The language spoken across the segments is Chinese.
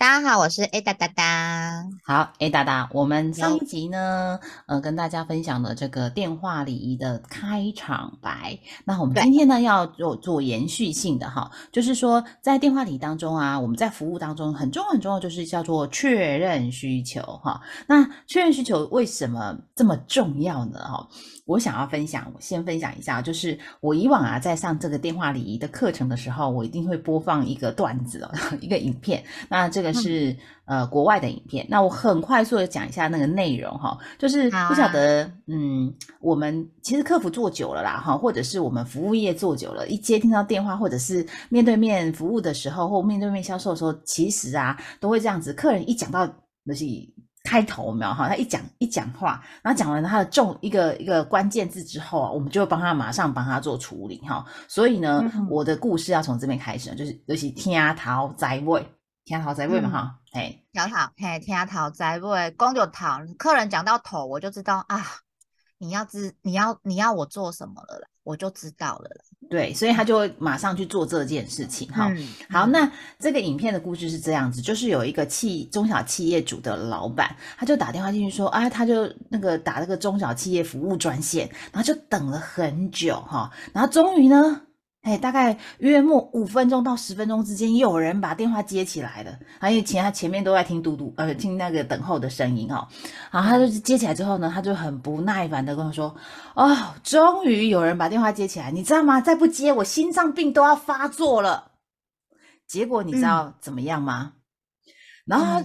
大家好，我是 A 哒哒哒。好，A 哒哒，我们上一集呢，呃，跟大家分享了这个电话礼仪的开场白。那我们今天呢，要做做延续性的哈，就是说在电话礼仪当中啊，我们在服务当中很重要很重要，就是叫做确认需求哈。那确认需求为什么这么重要呢？哈？我想要分享，我先分享一下，就是我以往啊，在上这个电话礼仪的课程的时候，我一定会播放一个段子哦，一个影片。那这个是呃国外的影片，那我很快速的讲一下那个内容哈，就是不晓得，嗯，我们其实客服做久了啦哈，或者是我们服务业做久了，一接听到电话或者是面对面服务的时候，或面对面销售的时候，其实啊都会这样子，客人一讲到那些。开头没有哈，他一讲一讲话，然后讲完他的重一个一个关键字之后啊，我们就会帮他马上帮他做处理哈。所以呢，我的故事要从这边开始，就是尤其听桃在位，听桃在位嘛哈，哎，听桃嘿，听桃在位，光就桃，客人讲到头，我就知道啊，你要知你要你要我做什么了啦。我就知道了，对，所以他就会马上去做这件事情。哈，好，那这个影片的故事是这样子，就是有一个企中小企业主的老板，他就打电话进去说，啊，他就那个打那个中小企业服务专线，然后就等了很久，哈，然后终于呢。哎，大概约莫五分钟到十分钟之间，有人把电话接起来了。因为前他前面都在听嘟嘟，呃，听那个等候的声音哦。然后他就接起来之后呢，他就很不耐烦的跟我说：“哦，终于有人把电话接起来，你知道吗？再不接，我心脏病都要发作了。”结果你知道怎么样吗？然后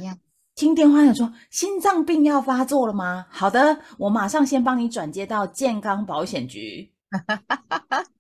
听电话的说：“心脏病要发作了吗？”好的，我马上先帮你转接到健康保险局。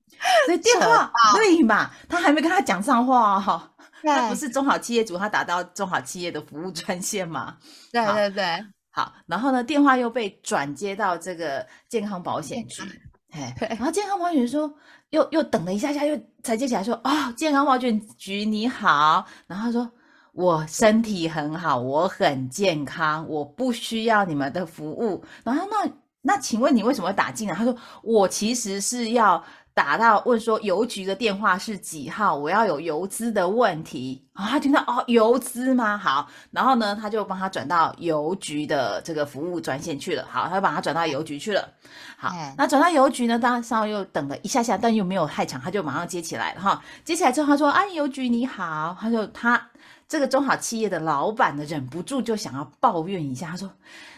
所以电话对嘛？他还没跟他讲上话哈，他不是中好企业主，他打到中好企业的服务专线嘛？对对对，好，然后呢，电话又被转接到这个健康保险局，哎，然后健康保险局说，又又等了一下下，又才接起来说，哦，健康保险局你好，然后他说我身体很好，我很健康，我不需要你们的服务，然后那那请问你为什么打进来？他说我其实是要。打到问说邮局的电话是几号？我要有邮资的问题啊。他听到哦，邮资吗？好，然后呢，他就帮他转到邮局的这个服务专线去了。好，他就把他转到邮局去了。好，那转到邮局呢，当稍微又等了一下下，但又没有太长，他就马上接起来了哈。接起来之后，他说：“啊，邮局你好。”他就他这个中好企业的老板呢，忍不住就想要抱怨一下，他说。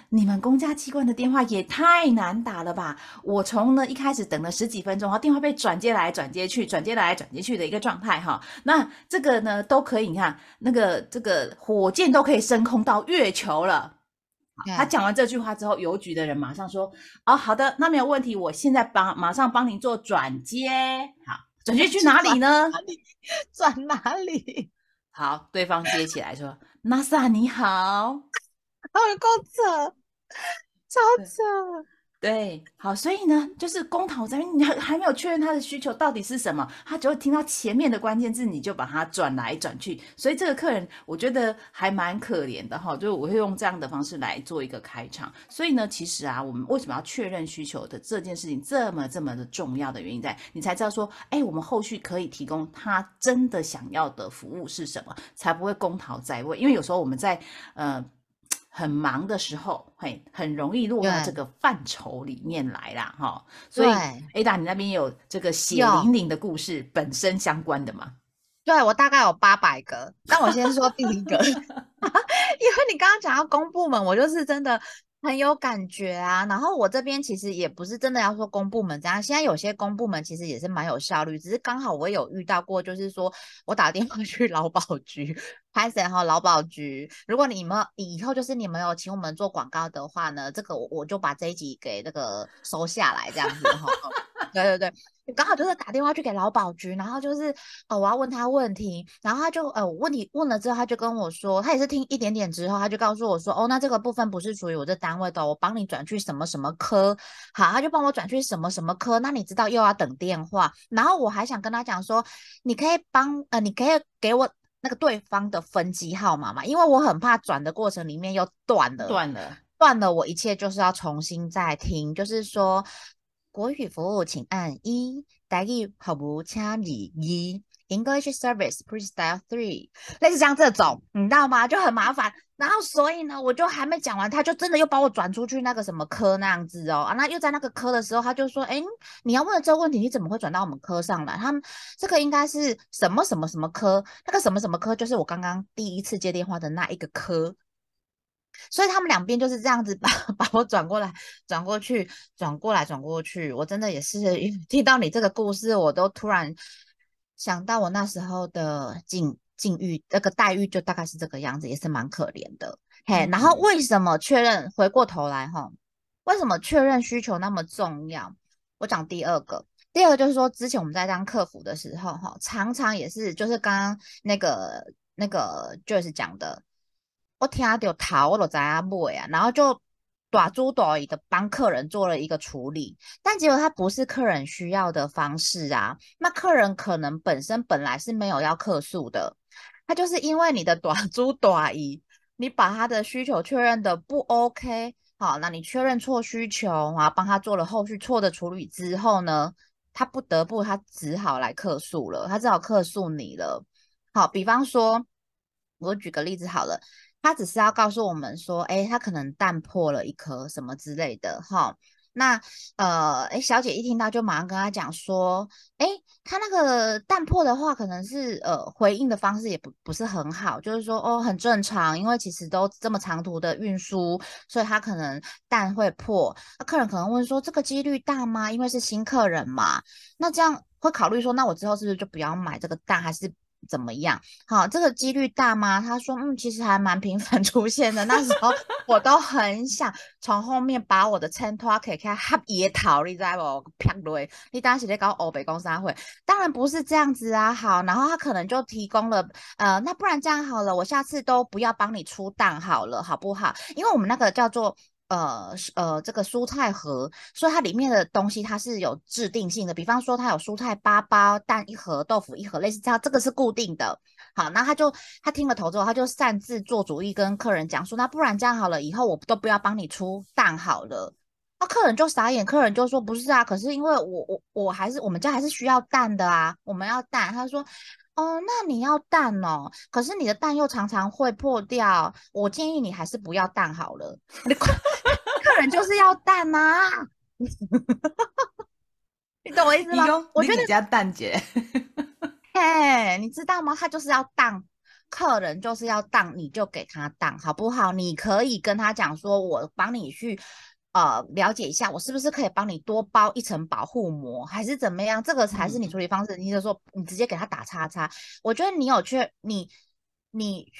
你们公家机关的电话也太难打了吧！我从呢一开始等了十几分钟，然后电话被转接来转接去，转接来转接去的一个状态哈。那这个呢都可以，你看那个这个火箭都可以升空到月球了。他讲完这句话之后，邮局的人马上说：“哦，好的，那没有问题，我现在帮马上帮您做转接。好，转接去哪里呢？转哪里？好，对方接起来说：NASA 你好。”好够扯，超扯。对，好，所以呢，就是公讨这边，你还还没有确认他的需求到底是什么，他就会听到前面的关键字，你就把它转来转去。所以这个客人，我觉得还蛮可怜的哈。就我会用这样的方式来做一个开场。所以呢，其实啊，我们为什么要确认需求的这件事情这么这么的重要的原因，在你才知道说，哎，我们后续可以提供他真的想要的服务是什么，才不会公讨在位。因为有时候我们在呃。很忙的时候，嘿很容易落到这个范畴里面来啦，哈。所以，Ada，你那边有这个血淋淋的故事本身相关的吗？对我大概有八百个，但我先说第一个，因为你刚刚讲到公部门，我就是真的。很有感觉啊，然后我这边其实也不是真的要说公部门这样，现在有些公部门其实也是蛮有效率，只是刚好我有遇到过，就是说我打电话 去劳保局，拍谁哈劳保局，如果你们以后就是你们有请我们做广告的话呢，这个我我就把这一集给那个收下来这样子哈。对对对。刚好就是打电话去给劳保局，然后就是呃我要问他问题，然后他就呃问题问了之后，他就跟我说，他也是听一点点之后，他就告诉我说，哦，那这个部分不是属于我这单位的，我帮你转去什么什么科，好，他就帮我转去什么什么科，那你知道又要等电话，然后我还想跟他讲说，你可以帮呃你可以给我那个对方的分机号码嘛，因为我很怕转的过程里面又断了，断了，断了，我一切就是要重新再听，就是说。国语服务请按一，台语服务请按一，English service please dial three。类似像这种，你知道吗？就很麻烦。然后所以呢，我就还没讲完，他就真的又把我转出去那个什么科那样子哦。啊，那又在那个科的时候，他就说：“哎，你要问的这个问题，你怎么会转到我们科上来？他们这个应该是什么什么什么科？那个什么什么科，就是我刚刚第一次接电话的那一个科。”所以他们两边就是这样子把 把我转过来、转过去、转过来、转过去。我真的也是听到你这个故事，我都突然想到我那时候的境境遇，那个待遇就大概是这个样子，也是蛮可怜的。嘿，然后为什么确认？回过头来哈，为什么确认需求那么重要？我讲第二个，第二个就是说，之前我们在当客服的时候哈，常常也是就是刚刚那个那个就是讲的。我听到头，我就知啊买啊，然后就大猪大的帮客人做了一个处理，但结果他不是客人需要的方式啊。那客人可能本身本来是没有要客诉的，他就是因为你的大猪大姨，你把他的需求确认的不 OK，好，那你确认错需求啊，帮他做了后续错的处理之后呢，他不得不他只好来客诉了，他只好客诉你了。好，比方说，我举个例子好了。他只是要告诉我们说，哎，他可能蛋破了一颗什么之类的，哈。那呃，哎，小姐一听到就马上跟他讲说，哎，他那个蛋破的话，可能是呃回应的方式也不不是很好，就是说哦很正常，因为其实都这么长途的运输，所以他可能蛋会破。那客人可能问说，这个几率大吗？因为是新客人嘛，那这样会考虑说，那我之后是不是就不要买这个蛋，还是？怎么样？好，这个几率大吗？他说，嗯，其实还蛮频繁出现的。那时候我都很想从后面把我的衬托可以开合野桃，你知道不？啪雷，你当时在搞欧北公商会，当然不是这样子啊。好，然后他可能就提供了，呃，那不然这样好了，我下次都不要帮你出蛋好了，好不好？因为我们那个叫做。呃呃，这个蔬菜盒，所以它里面的东西它是有制定性的。比方说，它有蔬菜八包、蛋一盒、豆腐一盒，类似这样，这个是固定的。好，那他就他听了头之后，他就擅自做主意，跟客人讲说：“那不然这样好了，以后我都不要帮你出蛋好了。”那客人就傻眼，客人就说：“不是啊，可是因为我我我还是我们家还是需要蛋的啊，我们要蛋。”他说。哦，那你要蛋哦，可是你的蛋又常常会破掉，我建议你还是不要蛋好了。客人就是要蛋呐，你懂我意思吗？我觉得你家蛋姐，嘿，你知道吗？他就是要蛋，客人就是要蛋，你就给他蛋，好不好？你可以跟他讲说，我帮你去。呃，了解一下，我是不是可以帮你多包一层保护膜，还是怎么样？这个才是你处理方式。你就说，你直接给他打叉叉。我觉得你有去，你你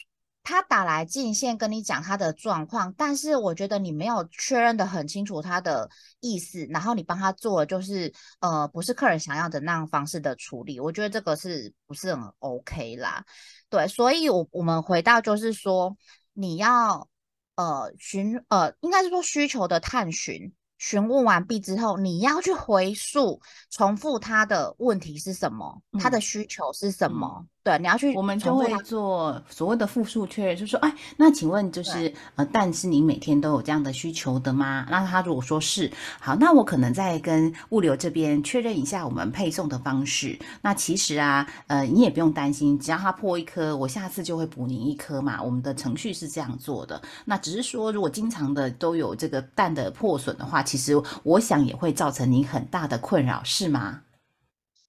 他打来进线跟你讲他的状况，但是我觉得你没有确认的很清楚他的意思，然后你帮他做就是呃，不是客人想要的那样方式的处理，我觉得这个是不是很 OK 啦？对，所以我我们回到就是说你要。呃，询呃，应该是说需求的探寻。询问完毕之后，你要去回溯、重复他的问题是什么，他的需求是什么？对，你要去，我们就会做所谓的复述确认，就说，哎，那请问就是呃，但是你每天都有这样的需求的吗？那他如果说是，好，那我可能再跟物流这边确认一下我们配送的方式。那其实啊，呃，你也不用担心，只要它破一颗，我下次就会补您一颗嘛。我们的程序是这样做的。那只是说，如果经常的都有这个蛋的破损的话，其实我想也会造成您很大的困扰，是吗？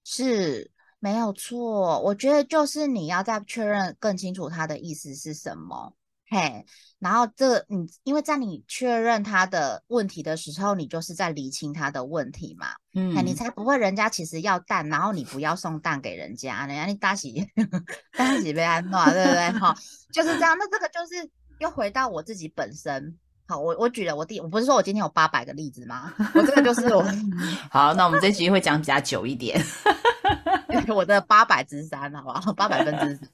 是没有错。我觉得就是你要再确认更清楚他的意思是什么，嘿。然后这你因为在你确认他的问题的时候，你就是在理清他的问题嘛，嗯，你才不会人家其实要蛋，然后你不要送蛋给人家，人家你大喜大喜被安诺，对不对？哈，就是这样。那这个就是又回到我自己本身。好，我我举了我第，我不是说我今天有八百个例子吗？我这个就是我 好，那我们这集会讲比较久一点。我的八百之三，好不好？八百分之三。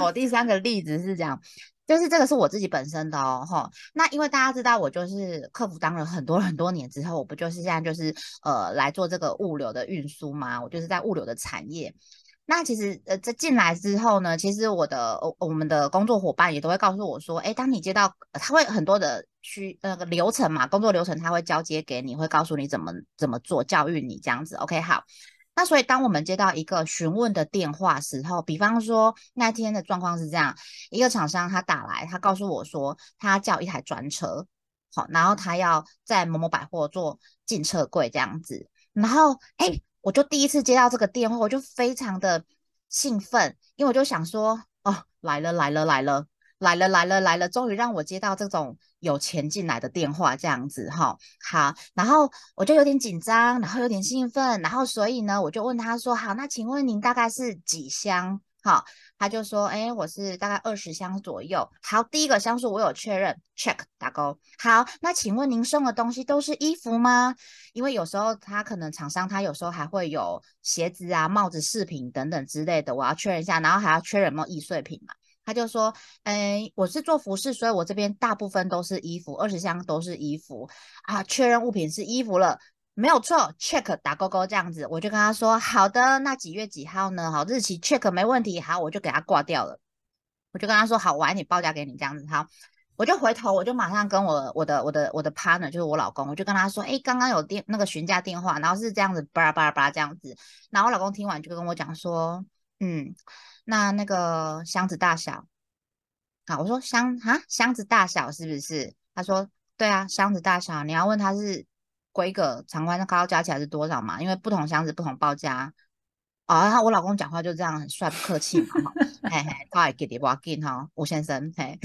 我第三个例子是讲，就是这个是我自己本身的哦，哈。那因为大家知道我就是客服当了很多很多年之后，我不就是现在就是呃来做这个物流的运输吗？我就是在物流的产业。那其实呃在进来之后呢，其实我的我们的工作伙伴也都会告诉我说，哎，当你接到他会很多的需那个流程嘛，工作流程他会交接给你，会告诉你怎么怎么做，教育你这样子。OK，好。那所以，当我们接到一个询问的电话时候，比方说那天的状况是这样：一个厂商他打来，他告诉我说他叫一台专车，好，然后他要在某某百货做进车柜这样子。然后，哎，我就第一次接到这个电话，我就非常的兴奋，因为我就想说，哦，来了来了来了来了来了来了，终于让我接到这种。有钱进来的电话这样子哈，好，然后我就有点紧张，然后有点兴奋，然后所以呢，我就问他说，好，那请问您大概是几箱？好，他就说，哎，我是大概二十箱左右。好，第一个箱数我有确认，check 打勾。好，那请问您送的东西都是衣服吗？因为有时候他可能厂商他有时候还会有鞋子啊、帽子、饰品等等之类的，我要确认一下，然后还要确认有没有易碎品嘛。他就说：“哎，我是做服饰，所以我这边大部分都是衣服，二十箱都是衣服啊。确认物品是衣服了，没有错，check 打勾勾这样子。我就跟他说：好的，那几月几号呢？好，日期 check 没问题。好，我就给他挂掉了。我就跟他说：好，晚你报价给你这样子。好，我就回头，我就马上跟我我的我的我的 partner 就是我老公，我就跟他说：哎，刚刚有电那个询价电话，然后是这样子，巴拉巴拉巴拉这样子。然后我老公听完就跟我讲说：嗯。”那那个箱子大小，好，我说箱啊，箱子大小是不是？他说对啊，箱子大小，你要问他是规格、长宽高加起来是多少嘛？因为不同箱子不同报价。啊，我老公讲话就这样很帅，不客气嘛，嘿嘿，他还给你挖进哈，吴先生，嘿，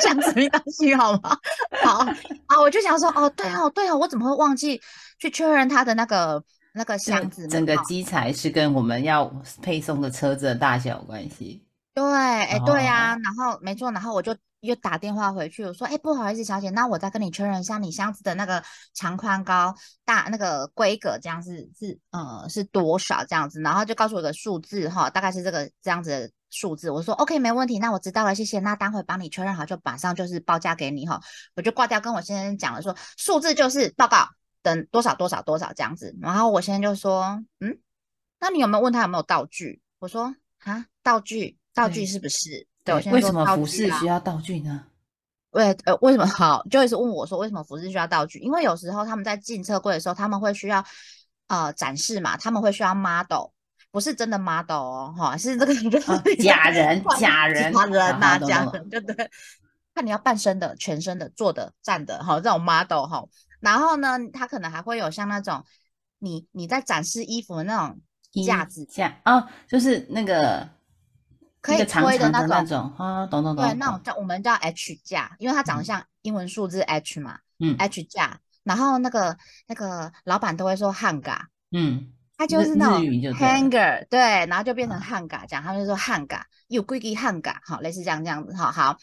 箱子没关系好吗？好啊，我就想说，哦，对哦，对哦，我怎么会忘记去确认他的那个？那个箱子，整个机材是跟我们要配送的车子的大小有关系。对，哎，对呀，然后没错，然后我就又打电话回去，我说，哎，不好意思，小姐，那我再跟你确认一下，你箱子的那个长宽高大那个规格这样是是呃是多少这样子，然后就告诉我的数字哈，大概是这个这样子的数字。我说 OK，没问题，那我知道了，谢谢。那待会帮你确认好，就马上就是报价给你哈。我就挂掉，跟我先生讲了，说数字就是报告。等多少多少多少这样子，然后我现在就说，嗯，那你有没有问他有没有道具？我说啊，道具，道具是不是？对，为什么服饰需要道具呢？为呃，为什么好？就是问我说，为什么服饰需要道具？因为有时候他们在进车柜的时候，他们会需要呃展示嘛，他们会需要 model，不是真的 model 哦，哈，是这个假人，假人，假人呐，假人，对对？看你要半身的、全身的、坐的、站的，哈，这种 model 哈。然后呢，他可能还会有像那种你你在展示衣服的那种架子架哦，就是那个可以推的那种啊，懂懂懂。对，那种叫我们叫 H 架，因为它长得像英文数字 H 嘛，嗯，H 架。然后那个那个老板都会说 hanger，嗯，他就是那种 hanger，对，然后就变成 hanger，讲他们就说 hanger，有规矩 hanger，好，类似这样这样子，好好。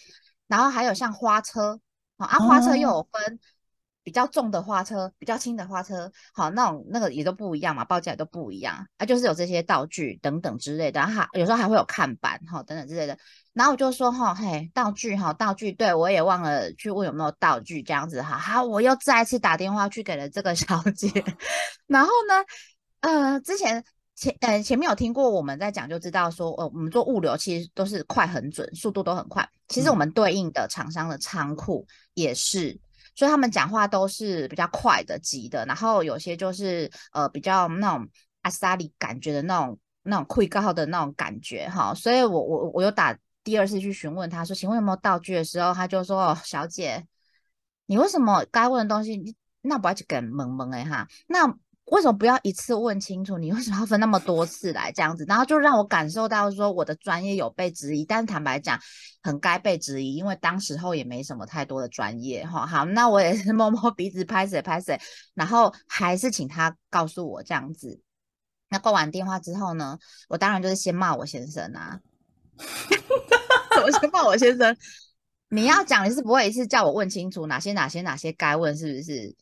然后还有像花车，好啊，花车又有分。比较重的花车，比较轻的花车，好，那种那个也都不一样嘛，报价也都不一样啊，就是有这些道具等等之类的，哈，有时候还会有看板，哈，等等之类的。然后我就说，哈，嘿，道具，哈，道具，对我也忘了去问有没有道具这样子，哈，好，我又再次打电话去给了这个小姐。然后呢，呃，之前前呃前面有听过我们在讲，就知道说，呃，我们做物流其实都是快很准，速度都很快。其实我们对应的厂商的仓库也是。所以他们讲话都是比较快的、急的，然后有些就是呃比较那种阿萨里感觉的那种、那种会告的那种感觉哈。所以我我我有打第二次去询问他说，请问有没有道具的时候，他就说：“小姐，你为什么该问的东西，那不要去跟蒙蒙哎哈？那。”为什么不要一次问清楚？你为什么要分那么多次来这样子？然后就让我感受到说我的专业有被质疑，但坦白讲，很该被质疑，因为当时候也没什么太多的专业哈。好，那我也是 摸摸鼻子拍谁拍谁，然后还是请他告诉我这样子。那挂完电话之后呢，我当然就是先骂我先生啊，我先骂我先生。你要讲，你是不会一次叫我问清楚哪些哪些哪些该问，是不是？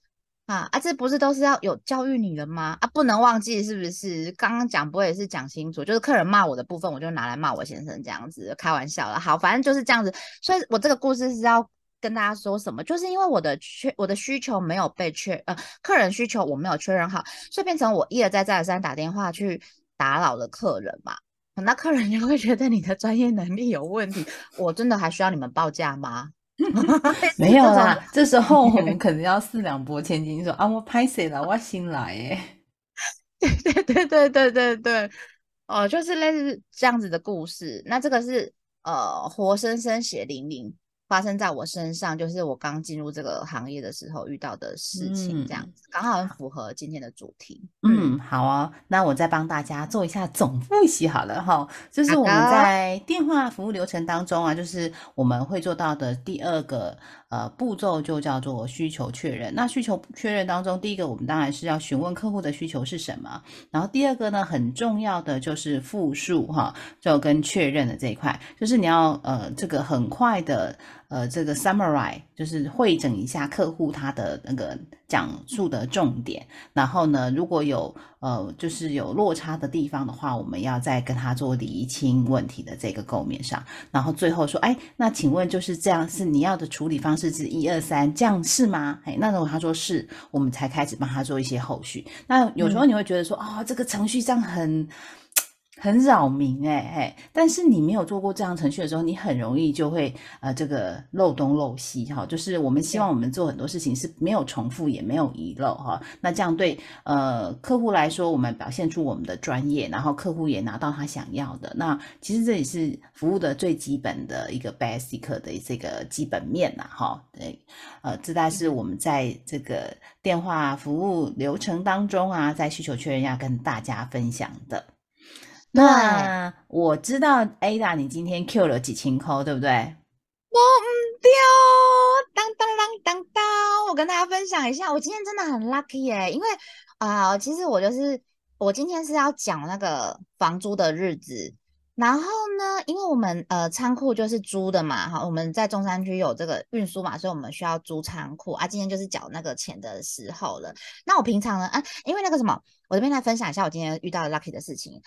啊啊，这不是都是要有教育你的吗？啊，不能忘记是不是？刚刚讲不也是讲清楚，就是客人骂我的部分，我就拿来骂我先生这样子，开玩笑了。好，反正就是这样子。所以我这个故事是要跟大家说什么？就是因为我的确我的需求没有被确呃，客人需求我没有确认好，所以变成我一而再再而三打电话去打扰了客人嘛。那客人也会觉得你的专业能力有问题，我真的还需要你们报价吗？没有啦，这时候我们可能要四两拨千斤，说 啊，我拍谁了？我新来 耶，对对对对对对对，哦，就是类似这样子的故事。那这个是呃，活生生血淋淋。发生在我身上，就是我刚进入这个行业的时候遇到的事情，这样子刚好很符合今天的主题。嗯，好啊，那我再帮大家做一下总复习好了哈，就是我们在电话服务流程当中啊，就是我们会做到的第二个。呃，步骤就叫做需求确认。那需求确认当中，第一个我们当然是要询问客户的需求是什么。然后第二个呢，很重要的就是复述哈，就跟确认的这一块，就是你要呃这个很快的呃这个 summarize，就是会诊一下客户他的那个讲述的重点。然后呢，如果有呃就是有落差的地方的话，我们要再跟他做厘清问题的这个构面上。然后最后说，哎，那请问就是这样是你要的处理方式。是指一二三，这样是吗？哎，那如果他说是，我们才开始帮他做一些后续。那有时候你会觉得说，哦，这个程序上很。很扰民哎哎，但是你没有做过这样程序的时候，你很容易就会呃这个漏东漏西哈。就是我们希望我们做很多事情是没有重复也没有遗漏哈。那这样对呃客户来说，我们表现出我们的专业，然后客户也拿到他想要的。那其实这也是服务的最基本的一个 basic 的这个基本面呐哈。对，呃，这大是我们在这个电话服务流程当中啊，在需求确认要跟大家分享的。那我知道 Ada，你今天 Q 了几千扣，对不对？我唔丢，当当当当当！我跟大家分享一下，我今天真的很 lucky 耶，因为啊，其实我就是我今天是要讲那个房租的日子，然后呢，因为我们呃仓库就是租的嘛，哈，我们在中山区有这个运输嘛，所以我们需要租仓库啊。今天就是缴那个钱的时候了。那我平常呢，啊，因为那个什么，我这边来分享一下我今天遇到的 lucky 的事情。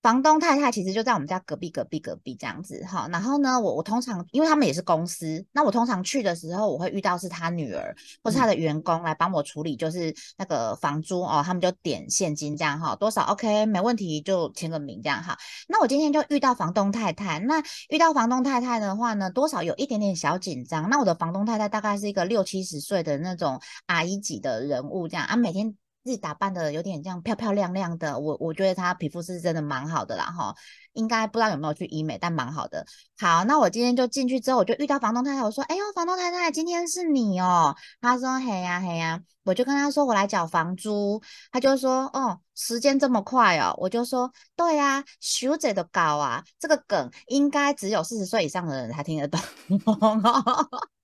房东太太其实就在我们家隔壁隔壁隔壁这样子哈，然后呢，我我通常因为他们也是公司，那我通常去的时候，我会遇到是他女儿或是他的员工来帮我处理，就是那个房租哦，他们就点现金这样哈，多少 OK 没问题就签个名这样哈。那我今天就遇到房东太太，那遇到房东太太的话呢，多少有一点点小紧张。那我的房东太太大概是一个六七十岁的那种阿姨级的人物这样啊，每天。自己打扮的有点这样漂漂亮亮的，我我觉得她皮肤是真的蛮好的啦哈，应该不知道有没有去医美，但蛮好的。好，那我今天就进去之后，我就遇到房东太太，我说：“哎呦，房东太太，今天是你哦。”她说：“嘿呀嘿呀。”我就跟她说：“我来缴房租。”她就说：“哦，时间这么快哦。”我就说：“对呀，修者都高啊，这个梗应该只有四十岁以上的人才听得懂。”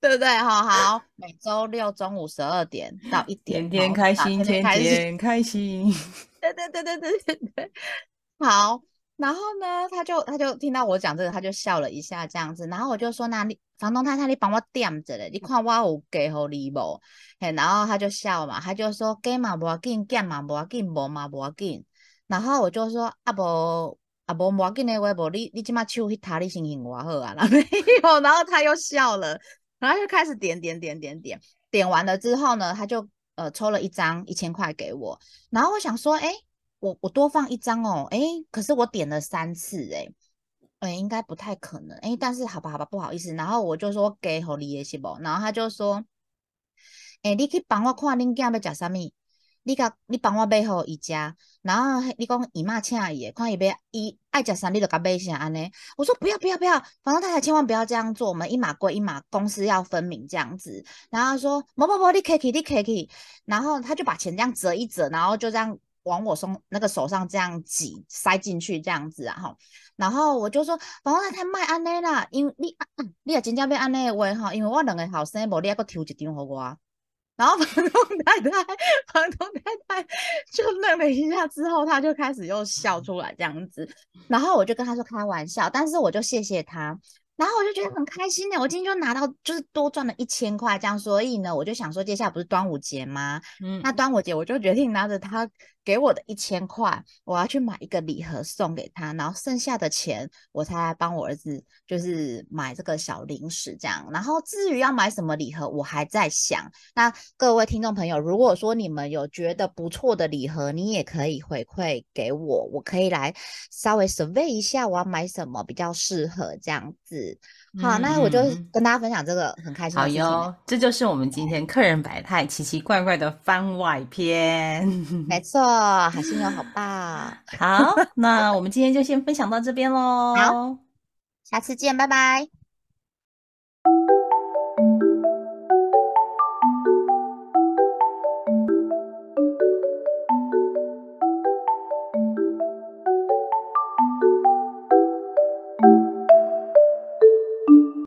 对不对？哈好，每周六中午十二点到一点，天天开心，天天开心。对对对对对对对。好，然后呢，他就他就听到我讲这个，他就笑了一下，这样子。然后我就说：“那你房东太太，你帮我点着嘞，你看我有给好你无？”嘿，然后他就笑嘛，他就说：“给嘛不要紧，减嘛不要紧，无嘛不要紧。”然后我就说：“啊不啊不，无要紧的话，无你你即马手去他，你心情我好啊。”没有，然后他又笑了。然后就开始点点点点点，点完了之后呢，他就呃抽了一张一千块给我。然后我想说，哎，我我多放一张哦，哎，可是我点了三次，哎，哎，应该不太可能，哎，但是好吧，好吧，不好意思。然后我就说给好你也行不？然后他就说，哎，你去帮我看恁囝要食什么。你甲你帮我买好伊食，然后你讲姨妈请伊，看伊要伊爱食啥，你就甲买啥安尼。我说不要不要不要，房东太太千万不要这样做，我们一码归一码，公司要分明这样子。然后他说不不不，你可以你可以，然后他就把钱这样折一折，然后就这样往我松那个手上这样挤塞进去这样子啊哈。然后我就说房东太太卖安尼啦，因为你 你也真正要安尼的话哈，因为我两个后生无你还阁抽一张给我。然后房东太太，房东太太就愣了一下，之后他就开始又笑出来这样子。然后我就跟他说开玩笑，但是我就谢谢他。然后我就觉得很开心呢，我今天就拿到就是多赚了一千块这样，所以呢，我就想说接下来不是端午节吗？嗯，那端午节我就决定拿着他给我的一千块，我要去买一个礼盒送给他，然后剩下的钱我才来帮我儿子就是买这个小零食这样。然后至于要买什么礼盒，我还在想。那各位听众朋友，如果说你们有觉得不错的礼盒，你也可以回馈给我，我可以来稍微 survey 一下我要买什么比较适合这样子。好，那我就跟大家分享这个很开心。好哟，这就是我们今天客人百态、奇奇怪怪的番外篇。没 错，海星有好棒。好，那我们今天就先分享到这边喽。好，下次见，拜拜。